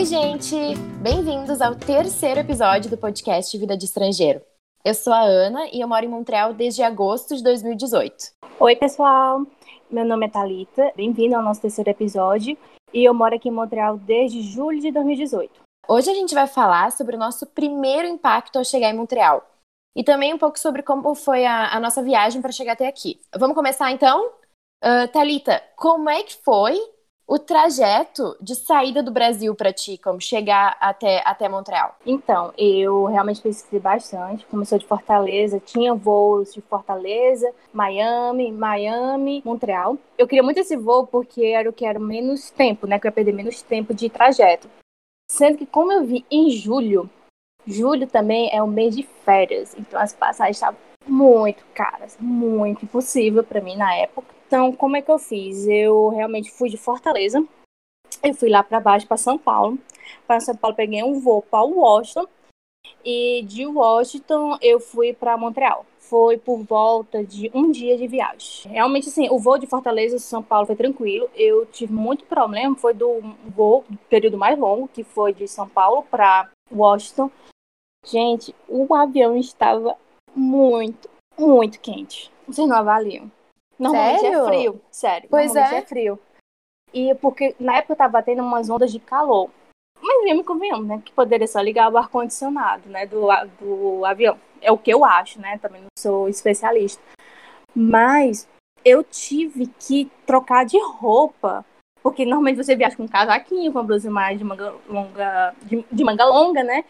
Oi, gente! Bem-vindos ao terceiro episódio do podcast Vida de Estrangeiro. Eu sou a Ana e eu moro em Montreal desde agosto de 2018. Oi, pessoal! Meu nome é Talita. Bem-vindo ao nosso terceiro episódio. E eu moro aqui em Montreal desde julho de 2018. Hoje a gente vai falar sobre o nosso primeiro impacto ao chegar em Montreal. E também um pouco sobre como foi a, a nossa viagem para chegar até aqui. Vamos começar então? Uh, Talita, como é que foi o trajeto de saída do Brasil para ti, como chegar até, até Montreal? Então, eu realmente pesquisei bastante. Começou de Fortaleza, tinha voos de Fortaleza, Miami, Miami, Montreal. Eu queria muito esse voo porque era o que era menos tempo, né? Que eu ia perder menos tempo de trajeto. Sendo que, como eu vi em julho, julho também é o mês de férias, então as passagens estavam muito caras, muito impossível para mim na época. Então, como é que eu fiz? Eu realmente fui de Fortaleza, eu fui lá para baixo, para São Paulo. Para São Paulo, peguei um voo para Washington. E de Washington, eu fui para Montreal. Foi por volta de um dia de viagem. Realmente, assim, o voo de Fortaleza São Paulo foi tranquilo. Eu tive muito problema, foi do voo, do período mais longo, que foi de São Paulo para Washington. Gente, o avião estava muito, muito quente. Vocês não avaliam. Normalmente é Sério? é frio, sério. Pois normalmente é. é frio. E porque na época tava tendo umas ondas de calor. Mas vem me convenhamos, né? Que poderia só ligar o ar-condicionado, né? Do, do avião. É o que eu acho, né? Também não sou especialista. Mas eu tive que trocar de roupa. Porque normalmente você viaja com um casaquinho, com uma blusa mais de manga longa, de, de manga longa, né?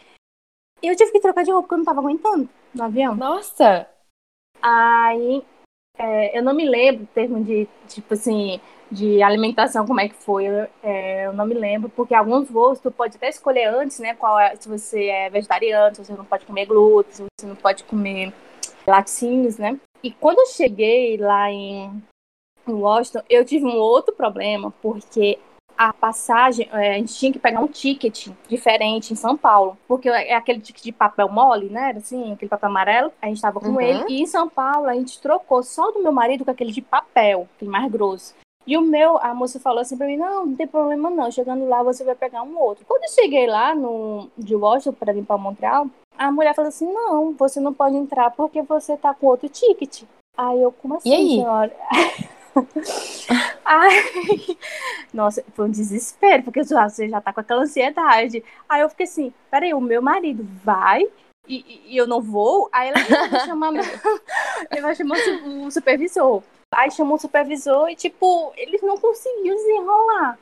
E eu tive que trocar de roupa porque eu não tava aguentando no avião. Nossa! Aí é, eu não me lembro, em termos de, tipo assim, de alimentação, como é que foi. Eu, é, eu não me lembro, porque alguns voos tu pode até escolher antes, né? Qual é, se você é vegetariano, se você não pode comer glúten, se você não pode comer laticínios, né? E quando eu cheguei lá em, em Washington, eu tive um outro problema, porque a passagem, é, a gente tinha que pegar um ticket diferente em São Paulo, porque é aquele ticket de papel mole, né? Era assim, aquele papel amarelo. A gente tava com Uhum. ele. E em São Paulo, a gente trocou só do meu marido com aquele de papel, aquele mais grosso. E o meu, a moça falou assim pra mim: não, não tem problema não. Chegando lá, você vai pegar um outro. Quando eu cheguei lá no, de Washington pra vir pra Montreal, a mulher falou assim: não, você não pode entrar porque você tá com outro ticket. Aí eu, como assim, E aí? senhora? Ai, nossa, foi um desespero, porque você já tá com aquela ansiedade. Aí eu fiquei assim, peraí, o meu marido vai e, e- eu não vou? Aí ela "Não, vai chamar, ele vai chamar o su- o supervisor. Aí chamou o supervisor e, tipo, eles não conseguiam desenrolar.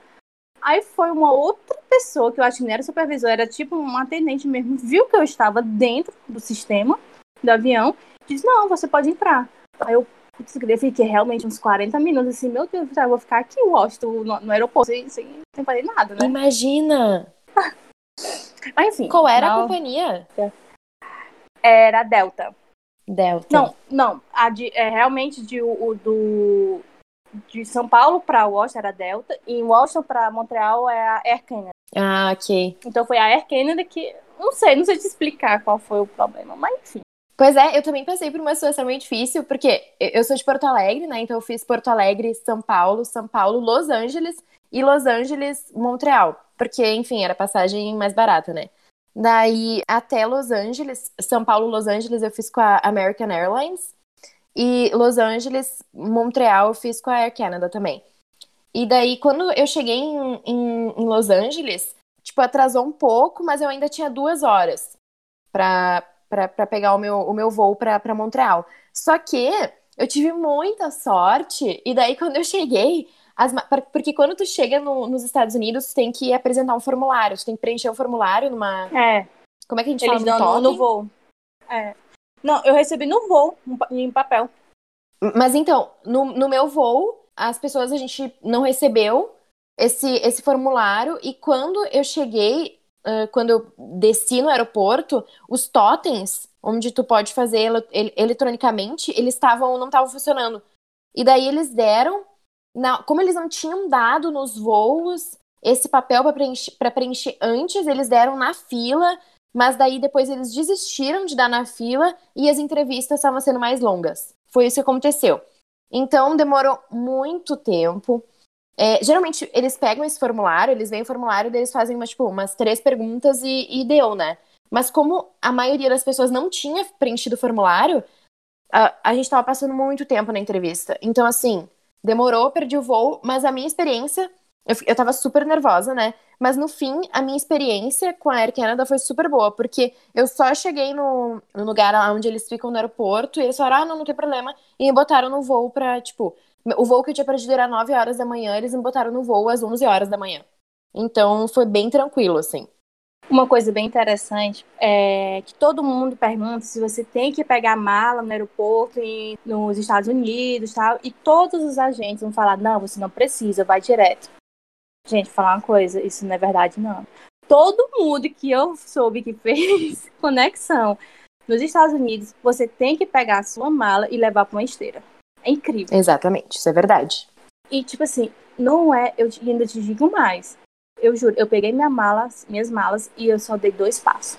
Aí foi uma outra pessoa, que eu acho que não era supervisor, era tipo um atendente mesmo, viu que eu estava dentro do sistema do avião, disse, não, você pode entrar. Aí eu, putz, eu fiquei realmente uns 40 minutos assim, meu Deus, eu vou ficar aqui em Washington, no, no aeroporto, sem, sem, sem fazer nada, né? Imagina! Mas enfim. Qual era a não, companhia? Era a Delta. Delta. Não, não, a de, é, realmente de, o, do, de São Paulo para Washington era a Delta, e em Washington para Montreal é a Air Canada. Ah, ok. Então foi a Air Canada que, não sei, não sei te explicar qual foi o problema, mas enfim. Pois é, eu também passei por uma situação meio difícil, porque eu sou de Porto Alegre, né? Então eu fiz Porto Alegre, São Paulo, São Paulo, Los Angeles e Los Angeles, Montreal. Porque, enfim, era passagem mais barata, né? Daí até Los Angeles, São Paulo, Los Angeles, eu fiz com a American Airlines. E Los Angeles, Montreal, eu fiz com a Air Canada também. E daí, quando eu cheguei em, em, em Los Angeles, tipo, atrasou um pouco, mas eu ainda tinha duas horas pra, pra pegar o meu, o meu voo pra Montreal. Só que eu tive muita sorte, e daí quando eu cheguei, as porque quando tu chega no- nos Estados Unidos, tu tem que apresentar um formulário, tu tem que preencher um formulário numa. É, Como é que a gente eles fala? dão no, no voo. É. Não, eu recebi no voo, em papel. Mas então, no, no meu voo, as pessoas, a gente não recebeu esse, esse formulário, e quando eu cheguei, ah, quando eu desci no aeroporto, os totens, onde tu pode fazer ele- ele- eletronicamente, eles estavam, não estavam funcionando. E daí eles deram, na- como eles não tinham dado nos voos esse papel para preencher, preencher antes, eles deram na fila, mas daí depois eles desistiram de dar na fila e as entrevistas estavam sendo mais longas. Foi isso que aconteceu. Então demorou muito tempo. É, geralmente, eles pegam esse formulário, eles veem o formulário, eles fazem umas, tipo, umas três perguntas e, e deu, né? Mas como a maioria das pessoas não tinha preenchido o formulário, a, a gente tava passando muito tempo na entrevista. Então, assim, demorou, perdi o voo, mas a minha experiência, eu, eu tava super nervosa, né? Mas no fim, a minha experiência com a Air Canada foi super boa, porque eu só cheguei no, no lugar onde eles ficam no aeroporto e eles falaram, ah, não, não tem problema, e me botaram no voo pra, tipo, o voo que eu tinha perdido era 9 horas da manhã, eles me botaram no voo às 11 horas da manhã. Então foi bem tranquilo, assim. Uma coisa bem interessante é que todo mundo pergunta se você tem que pegar mala no aeroporto e nos Estados Unidos tal, e todos os agentes vão falar: não, você não precisa, vai direto. Gente, falar uma coisa, isso não é verdade, não. Todo mundo que eu soube que fez conexão nos Estados Unidos, você tem que pegar a sua mala e levar para uma esteira. É incrível. Exatamente, isso é verdade. E, tipo assim, não é. Eu ainda te digo mais. Eu juro, eu peguei minha mala, minhas malas e eu só dei dois passos.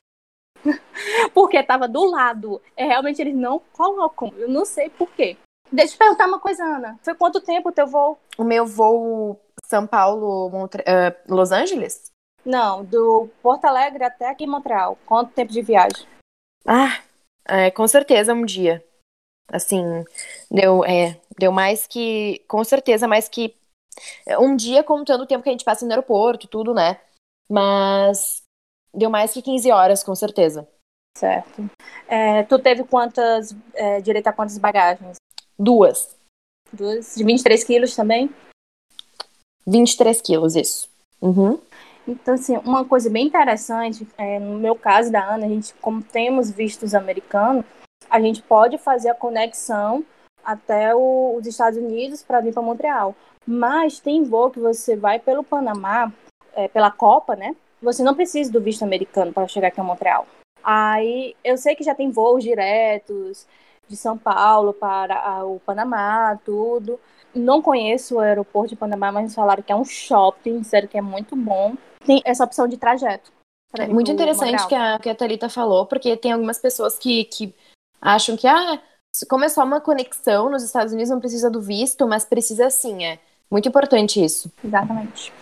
Porque tava do lado. É, realmente eles não colocam. Eu não sei por quê. Deixa eu te perguntar uma coisa, Ana. Foi quanto tempo o teu voo? O meu voo São Paulo, Montre... Uh, Los Angeles? Não, do Porto Alegre até aqui em Montreal. Quanto tempo de viagem? Ah, é, com certeza um dia. Assim, deu, é, deu mais que. Com certeza, mais que. Um dia contando o tempo que a gente passa no aeroporto, tudo, né? Mas deu mais que 15 horas, com certeza. Certo. É, tu teve quantas. É, direito a quantas bagagens? Duas. Duas? De 23 quilos também? 23 quilos, isso. Uhum. Então, assim, uma coisa bem interessante, é, no meu caso da Ana, a gente, como temos vistos americanos, a gente pode fazer a conexão até o, os Estados Unidos para vir para Montreal. Mas tem voo que você vai pelo Panamá, é, pela Copa, né? Você não precisa do visto americano para chegar aqui a Montreal. Aí eu sei que já tem voos diretos de São Paulo para o Panamá, tudo. Não conheço o aeroporto de Panamá, mas falaram que é um shopping, disseram que é muito bom. Tem essa opção de trajeto. É muito interessante que a, que a Thalita falou, porque tem algumas pessoas que, que acham que, ah, como é só uma conexão nos Estados Unidos, não precisa do visto, mas precisa sim, é muito importante isso. Exatamente.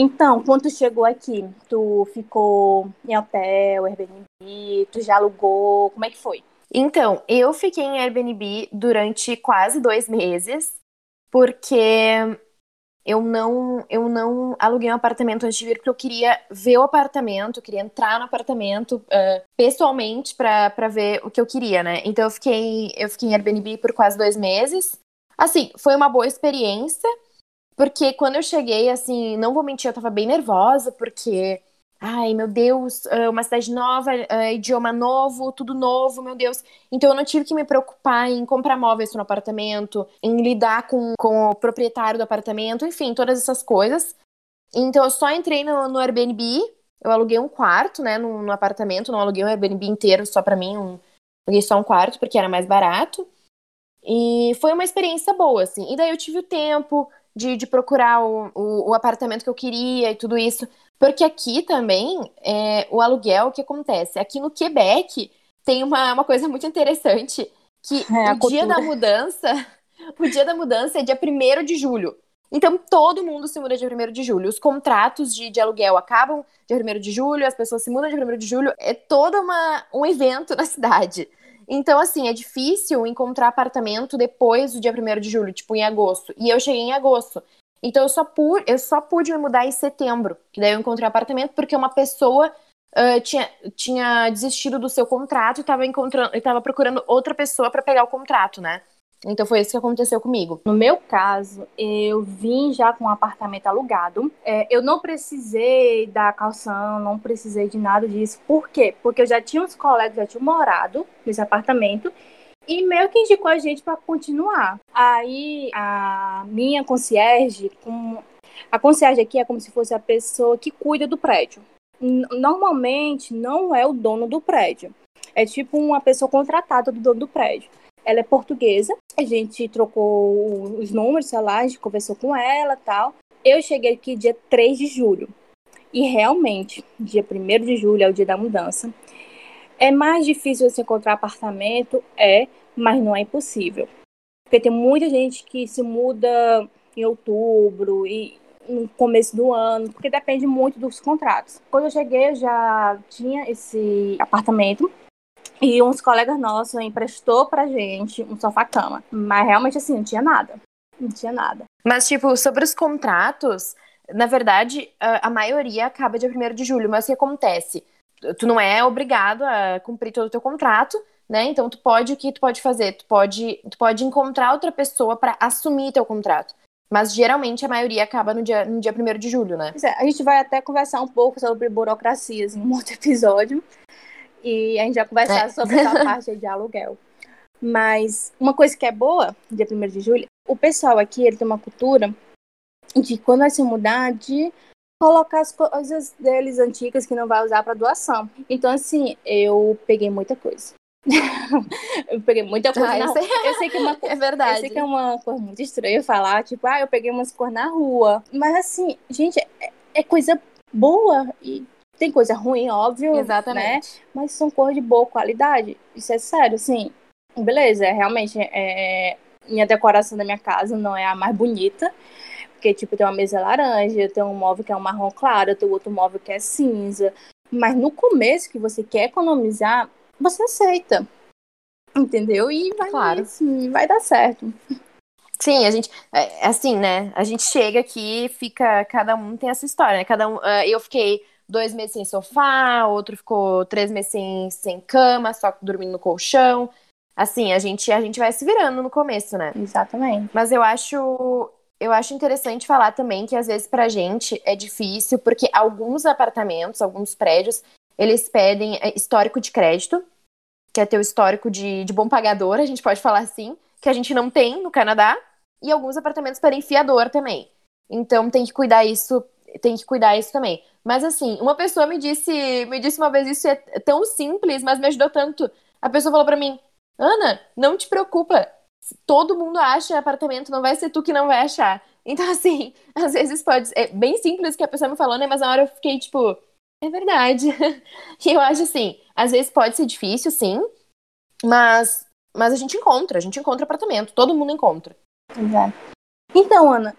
Então, quando tu chegou aqui, tu ficou em hotel, Airbnb, tu já alugou, como é que foi? Então, eu fiquei em Airbnb durante quase dois meses, porque eu não, eu não aluguei um apartamento antes de vir, porque eu queria ver o apartamento, eu queria entrar no apartamento uh, pessoalmente para ver o que eu queria, né? Então eu fiquei, eu fiquei em Airbnb por quase dois meses. Assim, foi uma boa experiência, porque quando eu cheguei, assim, não vou mentir, eu tava bem nervosa, porque Ai, meu Deus, é uma cidade nova, é, idioma novo, tudo novo, meu Deus. Então eu não tive que me preocupar em comprar móveis no apartamento, em lidar com, com o proprietário do apartamento, enfim, todas essas coisas. Então eu só entrei no, no Airbnb, eu aluguei um quarto, né, no, no apartamento, não aluguei um Airbnb inteiro só pra mim, um, aluguei só um quarto porque era mais barato. E foi uma experiência boa, assim. E daí eu tive o tempo de, de procurar o, o, o apartamento que eu queria e tudo isso. Porque aqui também, é, o aluguel, o que acontece? Aqui no Quebec tem uma, uma coisa muito interessante, que é, o dia da mudança, o dia da mudança é dia 1 de julho. Então, todo mundo se muda dia 1 de julho. Os contratos de, de aluguel acabam dia 1 de julho, as pessoas se mudam dia 1 de julho. É todo uma, um evento na cidade. Então, assim, é difícil encontrar apartamento depois do dia 1 de julho, tipo em agosto. E eu cheguei em agosto. Então eu só pude, eu só pude me mudar em setembro, que daí eu encontrei um apartamento porque uma pessoa uh, tinha, tinha desistido do seu contrato e estava encontrando, procurando outra pessoa para pegar o contrato, né? Então foi isso que aconteceu comigo. No meu caso, eu vim já com um apartamento alugado. É, eu não precisei da calção, não precisei de nada disso. Por quê? Porque eu já tinha uns colegas já tinham morado nesse apartamento e meio que indicou a gente para continuar. Aí a minha concierge, com... a concierge aqui é como se fosse a pessoa que cuida do prédio. Normalmente não é o dono do prédio. É tipo uma pessoa contratada do dono do prédio. Ela é portuguesa, a gente trocou os números, sei lá, a gente conversou com ela tal. Eu cheguei aqui dia 3 de julho. E realmente, dia 1 de julho é o dia da mudança. É mais difícil você encontrar apartamento? É, mas não é impossível. Porque tem muita gente que se muda em outubro e no começo do ano, porque depende muito dos contratos. Quando eu cheguei, eu já tinha esse apartamento e uns colegas nossos emprestou pra gente um sofá-cama. Mas realmente, assim, não tinha nada. Não tinha nada. Mas, tipo, sobre os contratos, na verdade, a, maioria acaba dia 1 de julho. Mas o que acontece? Tu não é obrigado a cumprir todo o teu contrato, né? Então, tu pode, o que tu pode fazer? Tu pode, tu pode encontrar outra pessoa para assumir teu contrato. Mas geralmente a maioria acaba no dia, no dia 1 de julho, né? É, a gente vai até conversar um pouco sobre burocracias em um outro episódio. E a gente vai conversar é. sobre essa parte de aluguel. Mas uma coisa que é boa, dia 1 de julho, o pessoal aqui ele tem uma cultura de quando vai se mudar, de colocar as coisas deles antigas que não vai usar para doação. Então, assim, eu peguei muita coisa. eu peguei muita coisa ah, na rua. Eu sei que é uma é verdade. Eu sei que é uma coisa muito estranha falar, tipo, ah, eu peguei umas cores na rua. Mas assim, gente, é, é coisa boa e tem coisa ruim, óbvio, né? Exatamente. né? Mas são cores de boa qualidade. Isso é sério, assim. Beleza, é, realmente é, minha decoração da minha casa não é a mais bonita. Porque, tipo, tem uma mesa laranja, tem um móvel que é um marrom claro, tem outro móvel que é cinza. Mas no começo, que você quer economizar, você aceita. Entendeu? E vai, claro. Assim, vai dar certo. Sim, a gente, é, assim, né? A gente chega aqui, fica, cada um tem essa história, né? Cada um, uh, eu fiquei dois meses sem sofá, outro ficou três meses sem, sem cama, só dormindo no colchão. Assim, a gente, a gente vai se virando no começo, né? Exatamente. Mas eu acho, eu acho interessante falar também que às vezes pra gente é difícil, porque alguns apartamentos, alguns prédios, eles pedem é, histórico de crédito, que é teu histórico de, de bom pagador, a gente pode falar assim, que a gente não tem no Canadá, e alguns apartamentos pedem fiador também. Então tem que cuidar isso, tem que cuidar isso também. Mas assim, uma pessoa me disse, me disse uma vez isso é tão simples, mas me ajudou tanto. A pessoa falou para mim: "Ana, não te preocupa. Todo mundo acha apartamento, não vai ser tu que não vai achar". Então assim, às vezes pode é bem simples que a pessoa me falou, né, mas na hora eu fiquei tipo, é verdade. E eu acho assim, às vezes pode ser difícil, sim, mas, mas a gente encontra, a gente encontra apartamento, todo mundo encontra. Exato. Então, Ana,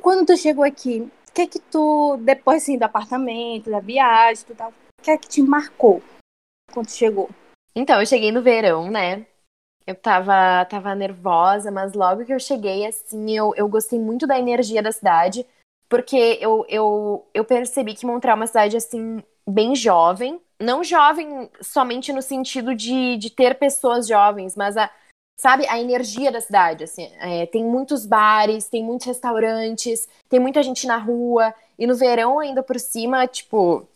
quando tu chegou aqui, o que é que tu, depois assim, do apartamento, da viagem, tu tal, o que é que te marcou quando tu chegou? Então, eu cheguei no verão, né? Eu tava, tava nervosa, mas logo que eu cheguei, assim, eu, eu gostei muito da energia da cidade porque eu, eu, eu percebi que Montreal é uma cidade, assim, bem jovem. Não jovem somente no sentido de, de ter pessoas jovens, mas a, sabe, a energia da cidade, assim. É, tem muitos bares, tem muitos restaurantes, tem muita gente na rua. E no verão, ainda por cima, tipo,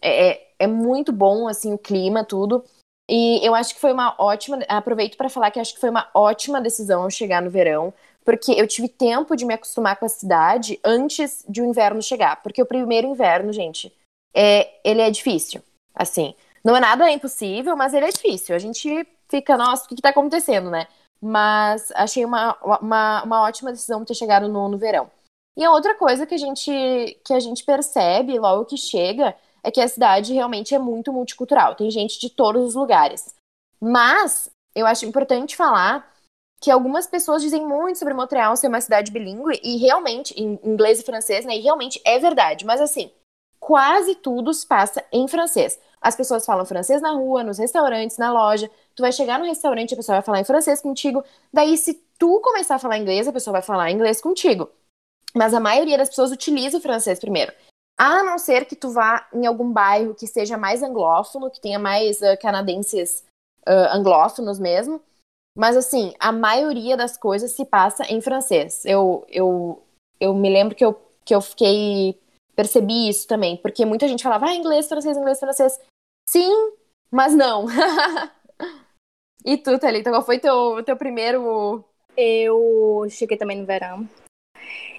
é, é, é muito bom, assim, o clima, tudo. E eu acho que foi uma ótima. Aproveito para falar que acho que foi uma ótima decisão chegar no verão porque eu tive tempo de me acostumar com a cidade antes de o inverno chegar. Porque o primeiro inverno, gente, é, ele é difícil. Assim, não é nada impossível, mas ele é difícil. A gente fica, nossa, o que, está acontecendo, né? Mas achei uma, uma, uma ótima decisão ter chegado no, no verão. E a outra coisa que a gente que a gente percebe logo que chega é que a cidade realmente é muito multicultural. Tem gente de todos os lugares. Mas eu acho importante falar que algumas pessoas dizem muito sobre Montreal ser uma cidade bilíngue, e realmente, em inglês e francês, né? E realmente é verdade. Mas assim, quase tudo se passa em francês. As pessoas falam francês na rua, nos restaurantes, na loja. Tu vai chegar no restaurante, a pessoa vai falar em francês contigo. Daí, se tu começar a falar inglês, a pessoa vai falar inglês contigo. Mas a maioria das pessoas utiliza o francês primeiro. A não ser que tu vá em algum bairro que seja mais anglófono, que tenha mais uh, canadenses uh, anglófonos mesmo. Mas, assim, a maioria das coisas se passa em francês. Eu, eu, eu me lembro que eu, que eu fiquei. Percebi isso também, porque muita gente falava, ah, inglês, francês, inglês, francês. Sim, mas não. e tu, Thalita, qual foi teu, teu primeiro. Eu cheguei também no verão.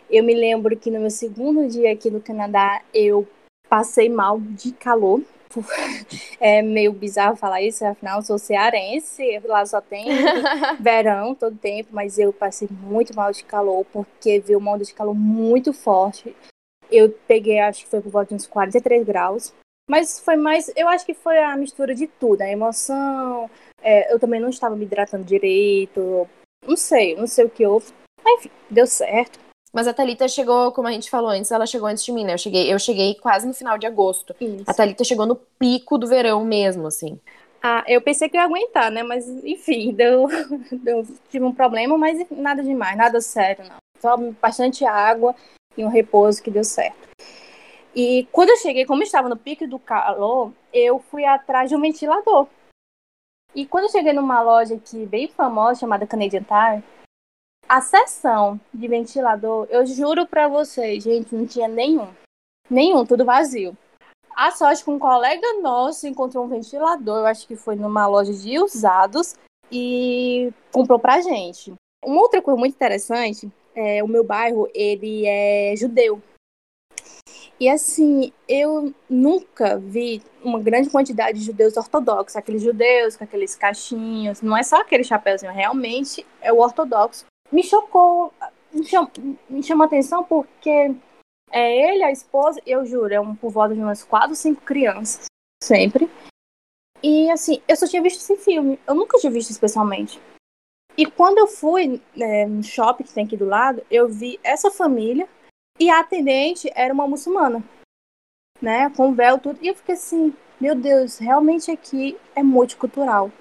Eu me lembro que no meu segundo dia aqui no Canadá, eu passei mal de calor. É meio bizarro falar isso, afinal eu sou cearense, lá só tem verão todo tempo, mas eu passei muito mal de calor porque vi uma onda de calor muito forte. Eu peguei, acho que foi por volta de uns 43 graus. Mas foi mais, eu acho que foi a mistura de tudo, a emoção. É, eu também não estava me hidratando direito. Não sei, não sei o que houve. Mas, enfim, deu certo. Mas a Thalita chegou, como a gente falou antes, ela chegou antes de mim, né? Eu cheguei, eu cheguei quase no final de agosto. Isso. A Thalita chegou no pico do verão mesmo, assim. Ah, eu pensei que ia aguentar, né? Mas, enfim, deu, deu, tive um problema, mas nada demais, nada sério, não. Só bastante água e um repouso que deu certo. E quando eu cheguei, como eu estava no pico do calor, eu fui atrás de um ventilador. E quando eu cheguei numa loja aqui bem famosa, chamada Canadian Tire, a seção de ventilador, eu juro pra vocês, gente, não tinha nenhum. Nenhum, tudo vazio. A sorte que um colega nosso encontrou um ventilador, eu acho que foi numa loja de usados, e comprou pra gente. Uma outra coisa muito interessante, é, o meu bairro, ele é judeu. E assim, eu nunca vi uma grande quantidade de judeus ortodoxos, aqueles judeus com aqueles cachinhos, não é só aquele chapéuzinho, realmente é o ortodoxo. Me chocou, me chamou, me chamou atenção porque é ele, a esposa, eu juro, é um por volta de umas quatro, cinco crianças, sempre. E assim, eu só tinha visto esse filme, eu nunca tinha visto especialmente. E quando eu fui é, no shopping que tem aqui do lado, eu vi essa família e a atendente era uma muçulmana, né? Com véu, tudo. E eu fiquei assim, meu Deus, realmente aqui é multicultural.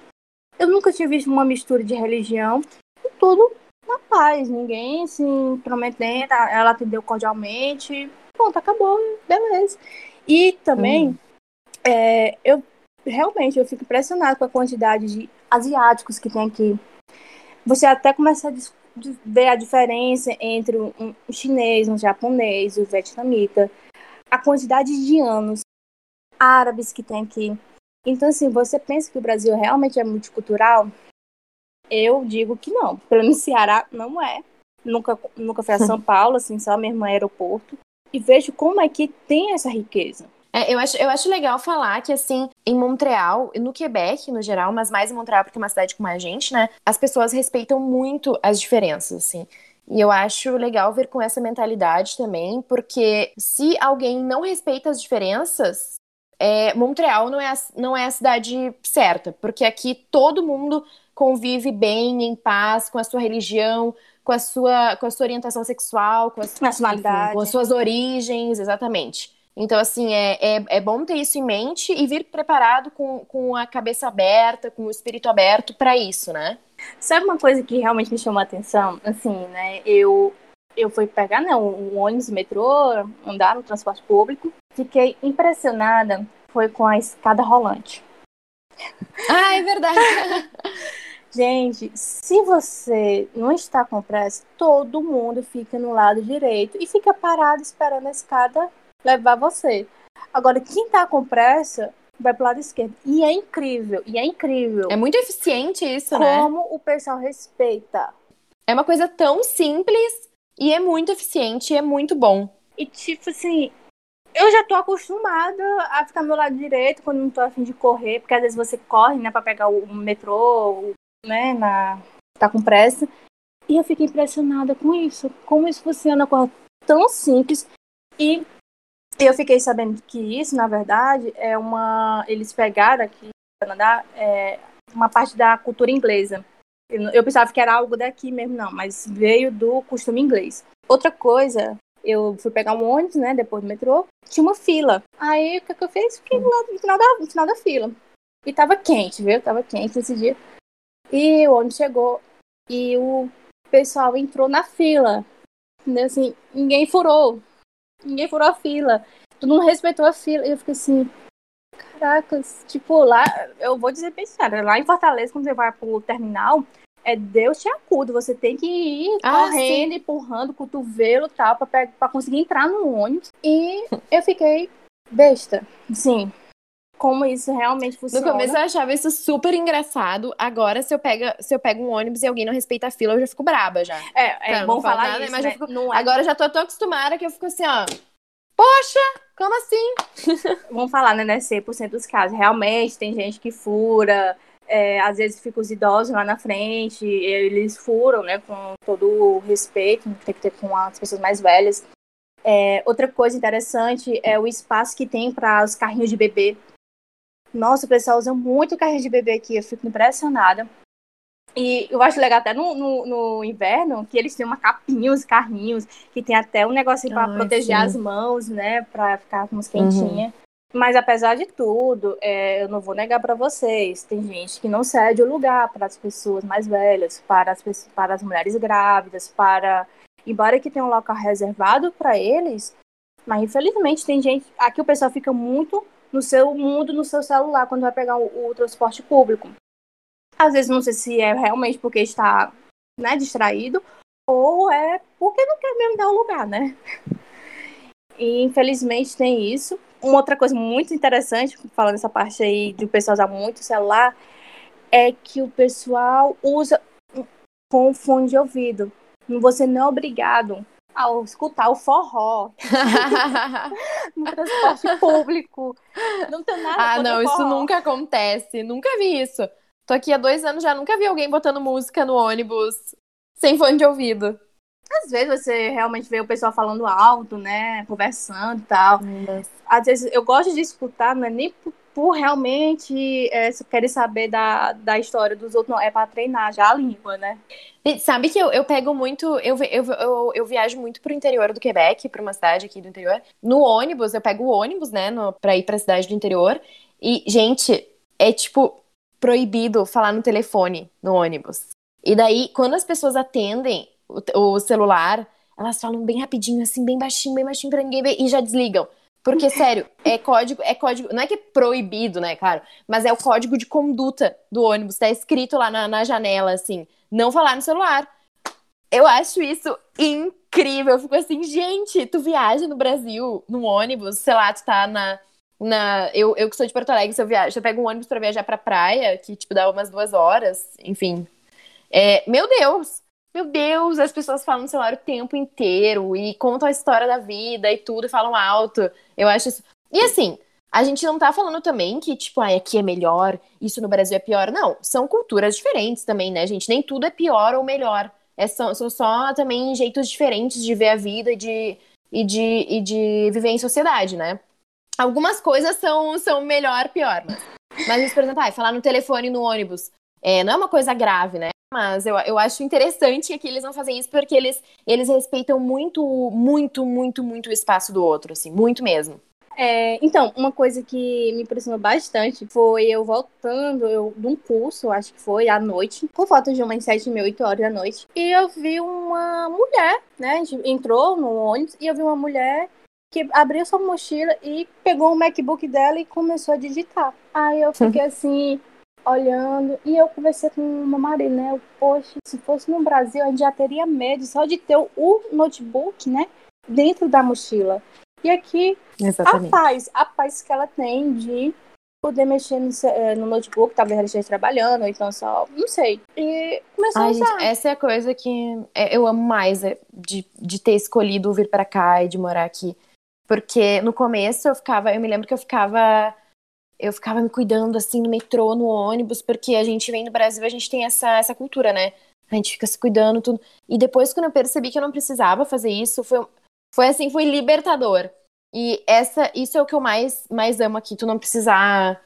Eu nunca tinha visto uma mistura de religião e tudo na paz, ninguém se intrometendo, ela atendeu cordialmente, pronto, acabou, beleza. E também, hum. é, eu realmente eu fico impressionada com a quantidade de asiáticos que tem aqui. Você até começa a ver a diferença entre um, chinês, um japonês, o um vietnamita, a quantidade de anos árabes que tem aqui. Então, assim, você pensa que o Brasil realmente é multicultural? Eu digo que não. Pelo menos Ceará não é. Nunca, nunca fui a São Paulo, assim, só mesmo aeroporto. E vejo como é que tem essa riqueza. É, eu, acho, eu acho legal falar que, assim, em Montreal, no Quebec, no geral, mas mais em Montreal porque é uma cidade com mais gente, né? As pessoas respeitam muito as diferenças, assim. E eu acho legal ver com essa mentalidade também, porque se alguém não respeita as diferenças, é, Montreal não é, a, não é a cidade certa, porque aqui todo mundo convive bem, em paz, com a sua religião, com a sua, com a sua orientação sexual, com a nacionalidade, com as suas origens, exatamente. Então, assim, é, é, é, bom ter isso em mente e vir preparado com, com a cabeça aberta, com o espírito aberto para isso, né? Sabe uma coisa que realmente me chamou a atenção? Assim, né? Eu, eu fui pegar né, um ônibus, metrô, andar no transporte público. Fiquei impressionada, foi com a escada rolante. Ah, é verdade. Gente, se você não está com pressa, todo mundo fica no lado direito e fica parado esperando a escada levar você. Agora, quem tá com pressa vai pro lado esquerdo. E é incrível, e é incrível. É muito eficiente isso, como né? Como o pessoal respeita. É uma coisa tão simples e é muito eficiente e é muito bom. E tipo assim, eu já tô acostumada a ficar meu lado direito quando não tô afim de correr, porque às vezes você corre, né, pra pegar o metrô, né, na... tá com pressa. E eu fico impressionada com isso. Como isso funciona com coisa tão simples e eu fiquei sabendo que isso, na verdade, é uma. Eles pegaram aqui no Canadá é, uma parte da cultura inglesa. Eu, eu pensava que era algo daqui mesmo, não, mas veio do costume inglês. Outra coisa, eu fui pegar um ônibus, né, depois do metrô, tinha uma fila. Aí o que, que eu fiz? Fiquei no, final da, no final da fila. E tava quente, viu? Tava quente esse dia. E o ônibus chegou e o pessoal entrou na fila. Entendeu? Assim, ninguém furou ninguém furou a fila. Tu não respeitou a fila. E eu fiquei assim, caracas, tipo, lá, eu vou dizer bem sério, lá em Fortaleza, quando você vai pro terminal, é Deus te acuda. Você tem que ir ah, correndo, sim. empurrando o cotovelo e tal, pra, pra conseguir entrar no ônibus. E eu fiquei besta. Sim, como isso realmente funciona. No começo eu achava isso super engraçado. Agora, se eu, pego, se eu pego um ônibus e alguém não respeita a fila, eu já fico braba já. É, é bom falar nada, isso, mas né? fico... é. Agora já tô tão acostumada que eu fico assim, ó. Poxa, como assim? Vamos falar, né, né? 100% dos casos. Realmente, tem gente que fura. É, às vezes fica os idosos lá na frente, eles furam, né, com todo o respeito, tem que ter com as pessoas mais velhas. É, outra coisa interessante é o espaço que tem para os carrinhos de bebê. Nossa, o pessoal usa muito carrinho de bebê aqui, eu fico impressionada. E eu acho legal até no, no, no, inverno que eles têm uma capinha, os carrinhos, que tem até um negocinho para proteger sim. as mãos, né? Para ficar mais quentinha. Uhum. Mas apesar de tudo, é, eu não vou negar para vocês, tem gente que não cede o lugar para as pessoas mais velhas, para as, para as mulheres grávidas, para embora que tenha um local reservado para eles, mas infelizmente tem gente aqui o pessoal fica muito no seu mundo, no seu celular quando vai pegar o, o transporte público. Às vezes não sei se é realmente porque está né, distraído ou é porque não quer mesmo dar o lugar, né? E infelizmente tem isso. Uma outra coisa muito interessante, falando essa parte aí de o pessoal usar muito o celular, é que o pessoal usa com fone de ouvido. Você não é obrigado a escutar o forró no transporte público. Não tem nada Ah, não, isso nunca acontece. Nunca vi isso. Tô aqui há dois anos já, nunca vi alguém botando música no ônibus sem fone de ouvido. Às vezes você realmente vê o pessoal falando alto, né? Conversando e tal. Nossa. Às vezes eu gosto de escutar, não é nem por, realmente é, querer saber da, da história dos outros, não. É para treinar já a língua, né? E sabe que eu, eu pego muito. Eu, eu, eu, eu viajo muito pro interior do Quebec, pra uma cidade aqui do interior. No ônibus, eu pego o ônibus, né? No, pra ir pra cidade do interior. E, gente, é tipo proibido falar no telefone no ônibus. E daí, quando as pessoas atendem, o, o celular, elas falam bem rapidinho, assim, bem baixinho, bem baixinho pra ninguém ver e já desligam. Porque, sério, é código, é código. Não é que é proibido, né, claro? Mas é o código de conduta do ônibus. Tá escrito lá na, na janela, assim, não falar no celular. Eu acho isso incrível. Eu fico assim, gente, tu viaja no Brasil, no ônibus, sei lá, tu tá na. na eu, eu que sou de Porto Alegre, se eu viajo, eu pego um ônibus pra viajar pra praia, que, tipo, dá umas duas horas, enfim. É, meu Deus, meu Deus, as pessoas falam no celular o tempo inteiro e contam a história da vida e tudo, e falam alto. Eu acho isso. E assim, a gente não tá falando também que, tipo, ah, aqui é melhor, isso no Brasil é pior. Não, são culturas diferentes também, né, gente? Nem tudo é pior ou melhor. É, são, são só também jeitos diferentes de ver a vida e de, e de, e de viver em sociedade, né? Algumas coisas são, são melhor, pior, mas. Mas, por exemplo, ah, falar no telefone no ônibus. É, não é uma coisa grave, né? Mas eu, eu acho interessante que eles não fazem isso porque eles, eles respeitam muito, muito, muito, muito o espaço do outro, assim, muito mesmo. É, então, uma coisa que me impressionou bastante foi eu voltando eu, de um curso, acho que foi, à noite, por volta de umas sete mil, oito horas da noite, e eu vi uma mulher, né? A gente entrou no ônibus e eu vi uma mulher que abriu sua mochila e pegou o MacBook dela e começou a digitar. Aí eu fiquei assim, olhando. E eu conversei com o meu marido, né? Eu, Poxa, se fosse no Brasil, a gente já teria medo só de ter o notebook, né? Dentro da mochila. E aqui, Exatamente. a paz, a paz que ela tem de poder mexer no, eh, no notebook, talvez ela esteja trabalhando, ou então só, não sei. E começou Ai, a usar. Gente, essa é a coisa que é, eu amo mais é, de, de ter escolhido vir para cá e de morar aqui. Porque no começo eu ficava, eu me lembro que eu ficava eu ficava me cuidando assim no metrô, no ônibus, porque a gente vem do Brasil, a gente tem essa, essa cultura, né? A gente fica se cuidando, tudo. E depois, quando eu percebi que eu não precisava fazer isso, foi, foi assim, foi libertador. E essa, isso é o que eu mais, mais amo aqui, tu não precisar.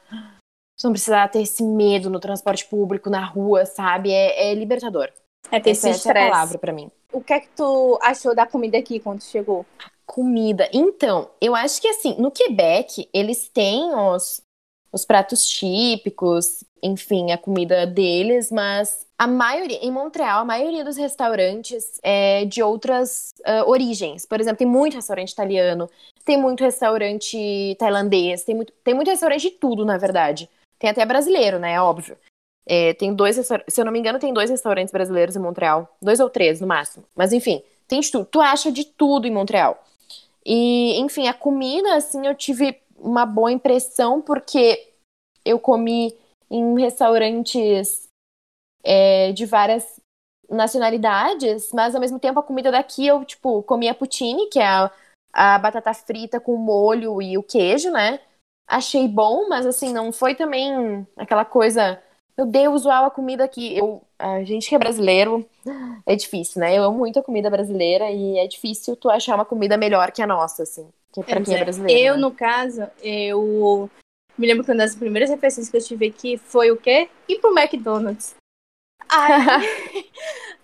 Tu não precisar ter esse medo no transporte público, na rua, sabe? É, é libertador. É ter essa, essa é a palavra para mim. O que é que tu achou da comida aqui quando chegou? Comida. Então, eu acho que assim, no Quebec, eles têm os, os pratos típicos, enfim, a comida deles, mas a maioria, em Montreal, a maioria dos restaurantes é de outras uh, origens. Por exemplo, tem muito restaurante italiano, tem muito restaurante tailandês, tem muito, tem muito restaurante de tudo, na verdade. Tem até brasileiro, né? Óbvio. É, tem dois, se eu não me engano, tem dois restaurantes brasileiros em Montreal. Dois ou três, no máximo. Mas enfim, tem de tudo. Tu acha de tudo em Montreal. E, enfim, a comida, assim, eu tive uma boa impressão, porque eu comi em restaurantes é, de várias nacionalidades, mas ao mesmo tempo a comida daqui eu, tipo, comia poutine, que é a, a batata frita com molho e o queijo, né? Achei bom, mas assim, não foi também aquela coisa, meu Deus, uau, a comida aqui. Eu, a gente que é brasileiro, é difícil, né? Eu amo muito a comida brasileira e é difícil tu achar uma comida melhor que a nossa, assim. Que pra quem é brasileiro. Eu, né? no caso, eu me lembro que uma das primeiras refeições que eu tive aqui foi o quê? Ir pro McDonald's. Aí,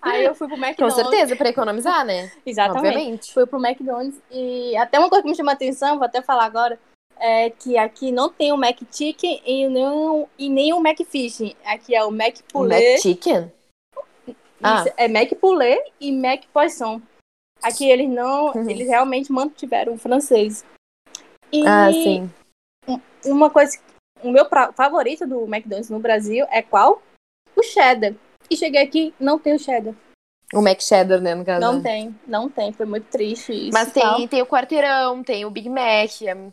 aí eu fui pro McDonald's. Com certeza, pra economizar, né? Exatamente. Obviamente. Fui pro McDonald's e até uma coisa que me chama a atenção, vou até falar agora, é que aqui não tem o Mac Chicken e nem, o- e nem o Mac Fish. Aqui é o Mac Poulet. Mac Chicken? Ah. Isso, É Mac Poulet e Mac Poisson. Aqui eles não, Uhum. eles realmente mantiveram o francês. E Ah, sim. uma coisa, o meu favorito do McDonald's no Brasil é qual? O cheddar. E cheguei aqui, não tem o cheddar. O Mac Cheddar, né, no caso. Não tem, não tem. Foi muito triste isso. Mas tem, tem o quarteirão, tem o Big Mac. é-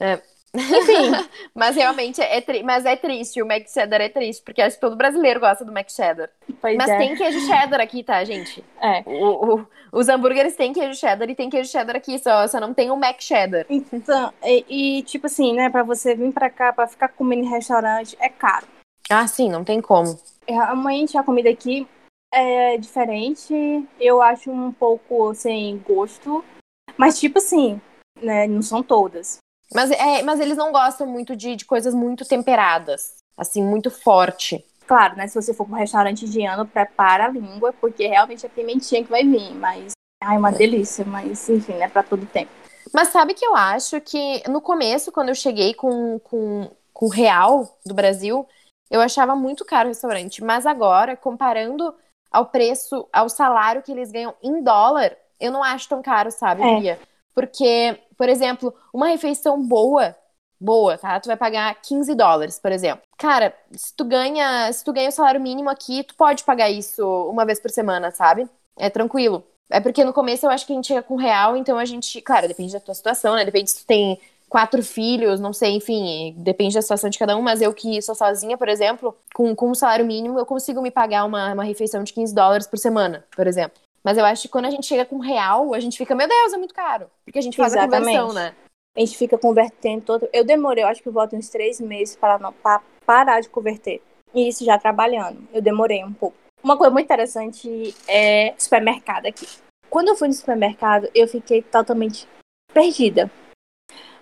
é. Enfim, Mas realmente é, tri... mas é triste, o Mac Cheddar é triste, porque acho que todo brasileiro gosta do Mac Cheddar. pois Mas é. tem queijo cheddar aqui, tá, gente? É. O- o- os hambúrgueres têm queijo cheddar e tem queijo cheddar aqui, só, só não tem o Mac Cheddar. Então, e, e, tipo assim, né, pra você vir pra cá pra ficar comendo em restaurante é caro. Ah, sim, não tem como. Realmente a comida aqui é diferente. Eu acho um pouco sem gosto. Mas, tipo assim, né, não são todas. Mas, é, mas eles não gostam muito de, de coisas muito temperadas, assim, muito forte. Claro, né? Se você for para um restaurante indiano, prepara a língua, porque realmente é pimentinha que vai vir. Mas, ai, uma delícia. Mas, enfim, né? Pra todo tempo. Mas sabe que eu acho que no começo, quando eu cheguei com, com, com o real do Brasil, eu achava muito caro o restaurante. Mas agora, comparando ao preço, ao salário que eles ganham em dólar, eu não acho tão caro, sabe, É. Bia? Porque, por exemplo, uma refeição boa, boa, tá? Tu vai pagar 15 dólares, por exemplo. Cara, se tu ganha, se tu ganha o salário mínimo aqui, tu pode pagar isso uma vez por semana, sabe? É tranquilo. É porque no começo eu acho que a gente chega com real, então a gente, claro, depende da tua situação, né? Depende se tu tem quatro filhos, não sei, enfim, depende da situação de cada um, mas eu que sou sozinha, por exemplo, com, com um salário mínimo, eu consigo me pagar uma, uma refeição de 15 dólares por semana, por exemplo. Mas eu acho que quando a gente chega com real, a gente fica, meu Deus, é muito caro. Porque a gente faz a Exatamente. conversão, né? A gente fica convertendo todo. Eu demorei, eu acho que eu volto uns três meses para não pra parar de converter. E isso já trabalhando. Eu demorei um pouco. Uma coisa muito interessante é supermercado aqui. Quando eu fui no supermercado, eu fiquei totalmente perdida.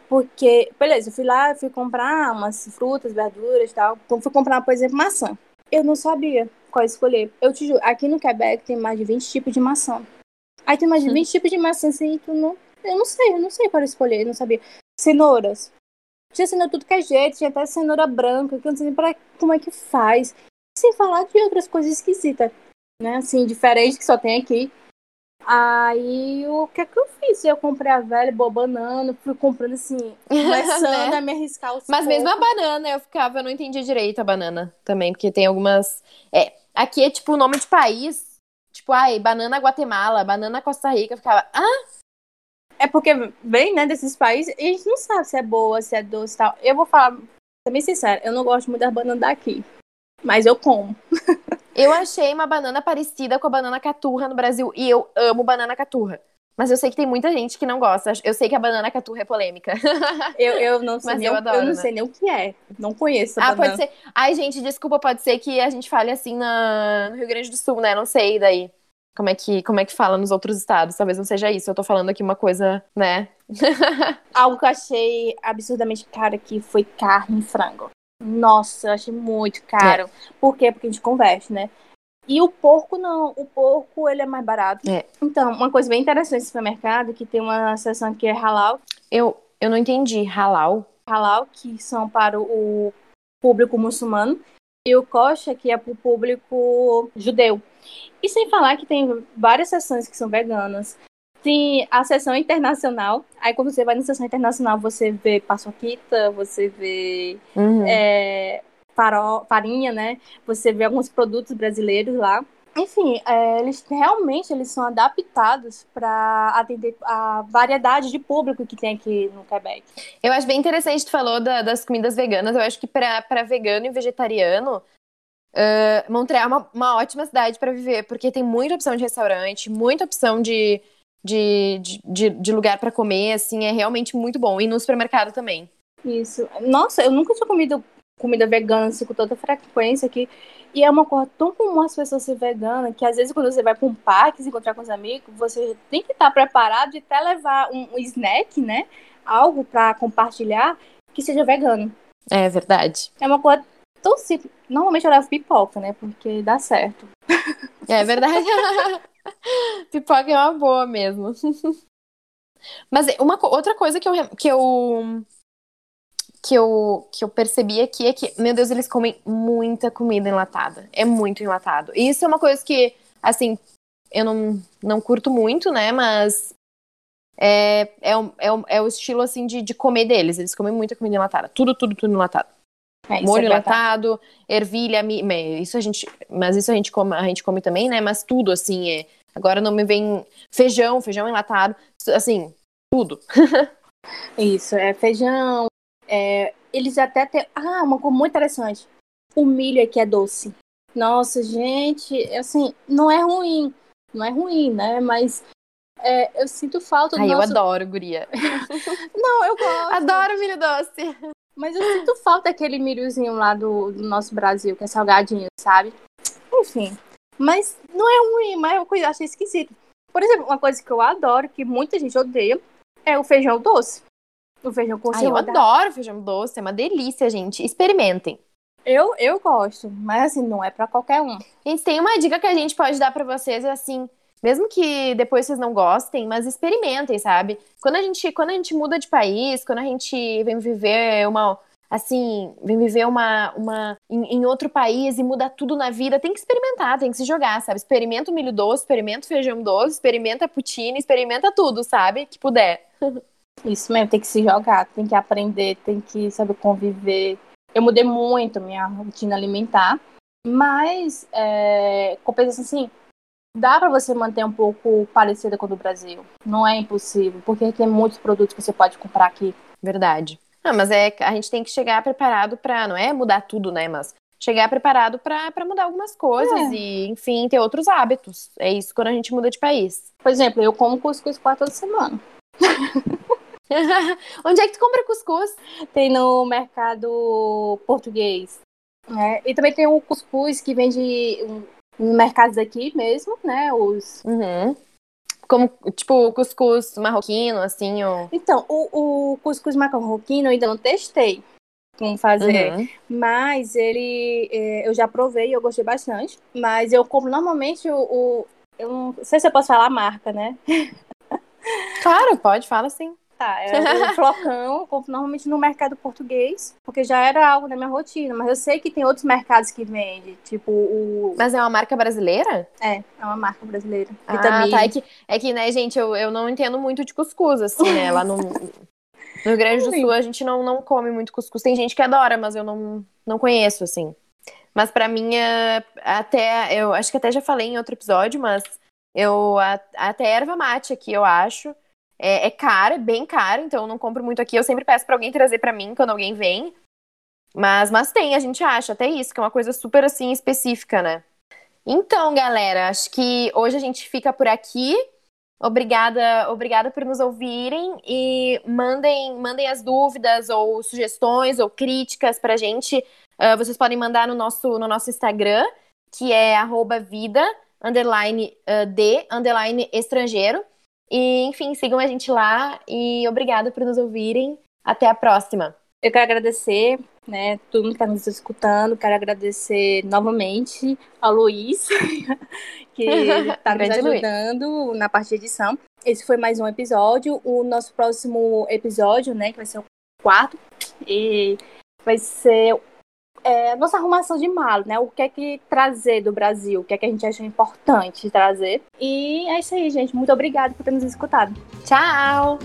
Porque, beleza, eu fui lá, fui comprar umas frutas, verduras e tal. Então, fui comprar, por exemplo, maçã. Eu não sabia qual escolher. Eu te juro, aqui no Quebec tem mais de 20 tipos de maçã. Aí tem mais de 20 tipos de maçã, assim, tu não. Eu não sei, eu não sei qual escolher, eu não sabia. Cenouras. Tinha cenoura tudo que é jeito, tinha até cenoura branca, que eu não sei nem pra como é que faz. Sem falar de outras coisas esquisitas, né? Assim, diferentes que só tem aqui. Aí, o que é que eu fiz? Eu comprei a velha, boa banana, fui comprando assim, começando Né? a me arriscar os Mas mesmo a banana, eu ficava, eu não entendia direito a banana também, porque tem algumas. É, aqui é tipo o nome de país. Tipo, ai, banana Guatemala, banana Costa Rica, eu ficava, ah, É porque vem, né, desses países e a gente não sabe se é boa, se é doce e tal. Eu vou falar, ser bem sincera, eu não gosto muito das bananas daqui. Mas eu como. eu achei uma banana parecida com a banana caturra no Brasil, e eu amo banana caturra. Mas eu sei que tem muita gente que não gosta. Eu sei que a banana caturra é polêmica. Eu, eu não sei Mas nem, eu o- adoro, não né? sei nem o que é. Não conheço a ah, banana. pode ser. Ai, gente, desculpa, pode ser que a gente fale assim na... no Rio Grande do Sul, né? Não sei daí. Como é, que, como é que fala nos outros estados? Talvez não seja isso. Eu tô falando aqui uma coisa, né? Algo que eu achei absurdamente caro aqui foi carne e frango. Nossa, eu achei muito caro. Por quê? Porque a gente converte, né? E o porco não. O porco, ele é mais barato. É. Então, uma coisa bem interessante no supermercado, que tem uma seção que é halal. Eu, eu não entendi. Halal? Halal, que são para o público muçulmano. E o kosher, que é para o público judeu. E sem falar que tem várias seções que são veganas. Tem a seção internacional. Aí quando você vai na seção internacional, você vê paçoquita, você vê Uhum. é, farol- farinha, né? Você vê alguns produtos brasileiros lá. Enfim, é, eles realmente eles são adaptados para atender a variedade de público que tem aqui no Quebec. Eu acho bem interessante, tu falou da- das comidas veganas. Eu acho que pra vegano e vegetariano, ah, Montreal é uma, uma ótima cidade pra viver, porque tem muita opção de restaurante, muita opção de, de, de, de- de lugar pra comer, assim, é realmente muito bom. E no supermercado também. Isso. Nossa, eu nunca tinha comido comida vegana assim, com tanta frequência aqui. E é uma coisa tão comum as pessoas ser vegana que às vezes quando você vai para um parque se encontrar com os amigos, você tem que estar preparado de até levar um, um snack, né? Algo para compartilhar que seja vegano. É verdade. É uma coisa tão simples. Normalmente eu levo pipoca, né? Porque dá certo. É verdade. pipoca é uma boa mesmo. Mas uma outra coisa que eu, que eu que eu, que eu percebi aqui é que, meu Deus, eles comem muita comida enlatada. É muito enlatado. E isso é uma coisa que, assim, eu não, não curto muito, né? Mas é, é, o, é, é o estilo, assim, de, de comer deles. Eles comem muita comida enlatada. Tudo, tudo, tudo enlatado. É, Molho é enlatado, ervilha, isso a gente, mas isso a gente come, a gente come também, né? Mas tudo assim é. Agora não me vem feijão, feijão enlatado, assim, tudo. isso, é feijão, é, eles até têm. Ah, uma coisa muito interessante. O milho aqui é doce. Nossa, gente, assim, não é ruim. Não é ruim, né? Mas é, eu sinto falta do Ai, nosso... eu adoro, guria. não, eu gosto. Adoro milho doce. Mas eu sinto falta daquele milhozinho lá do, do nosso Brasil, que é salgadinho, sabe? Enfim. Mas não é ruim, mas é eu achei esquisito. Por exemplo, uma coisa que eu adoro, que muita gente odeia, é o feijão doce. O feijão com Ai, eu adoro feijão doce, é uma delícia, gente. Experimentem. Eu, eu gosto, mas assim, não é para qualquer um. Gente, tem uma dica que a gente pode dar para vocês, é assim, mesmo que depois vocês não gostem, mas experimentem, sabe? Quando a gente, quando a gente muda de país, quando a gente vem viver uma assim, vem viver uma, uma em, em, outro país e muda tudo na vida, tem que experimentar, tem que se jogar, sabe? Experimenta o milho doce, experimenta o feijão doce, experimenta a poutine, experimenta tudo, sabe? Que puder. Isso mesmo, tem que se jogar, tem que aprender, tem que saber conviver. Eu mudei muito minha rotina alimentar, mas é, compensação assim, dá para você manter um pouco parecida com o do Brasil. Não é impossível, porque tem muitos produtos que você pode comprar aqui. Verdade. Ah, mas é a gente tem que chegar preparado para, não é mudar tudo, né, mas chegar preparado para mudar algumas coisas é. e, enfim, ter outros hábitos. É isso quando a gente muda de país. Por exemplo, eu como cuscuz quase toda semana. Onde é que tu compra cuscuz? Tem no mercado português. É, e também tem o cuscuz que vende nos mercados aqui mesmo, né? Os. Uhum. Como, tipo, cuscuz marroquino, assim, ou... Então, o, o cuscuz marroquino eu ainda não testei como fazer. Uhum. Mas ele. É, eu já provei, eu gostei bastante. Mas eu compro normalmente o. o eu não sei se eu posso falar a marca, né? Claro, pode, fala sim. Tá, é o flocão, eu compro normalmente no mercado português, porque já era algo na minha rotina, mas eu sei que tem outros mercados que vendem, tipo o... Mas é uma marca brasileira? É, é uma marca brasileira. Ah, tá, é que, é que, né, gente, eu, eu não entendo muito de cuscuz, assim, né, lá no... No Rio Grande do Sul a gente não, não come muito cuscuz. Tem gente que adora, mas eu não, não conheço, assim. Mas para mim, é, até. Eu acho que até já falei em outro episódio, mas eu até erva mate aqui, eu acho. É, é caro, é bem caro, então eu não compro muito aqui. Eu sempre peço para alguém trazer para mim quando alguém vem. Mas, mas tem, a gente acha até isso, que é uma coisa super assim específica, né? Então, galera, acho que hoje a gente fica por aqui. Obrigada, obrigada por nos ouvirem e mandem, mandem as dúvidas ou sugestões ou críticas pra gente. Uh, vocês podem mandar no nosso, no nosso Instagram, que é vida, underline uh, de, underline estrangeiro. E, enfim, sigam a gente lá e obrigada por nos ouvirem. Até a próxima. Eu quero agradecer, né, todo mundo que está nos escutando. Quero agradecer novamente ao Luiz, que está nos ajudando Luiz. na parte de edição. Esse foi mais um episódio. O nosso próximo episódio, né, que vai ser o quarto, e vai ser é, nossa arrumação de mala, né? O que é que trazer do Brasil, o que é que a gente acha importante trazer. E é isso aí, gente. Muito obrigada por ter nos escutado. Tchau!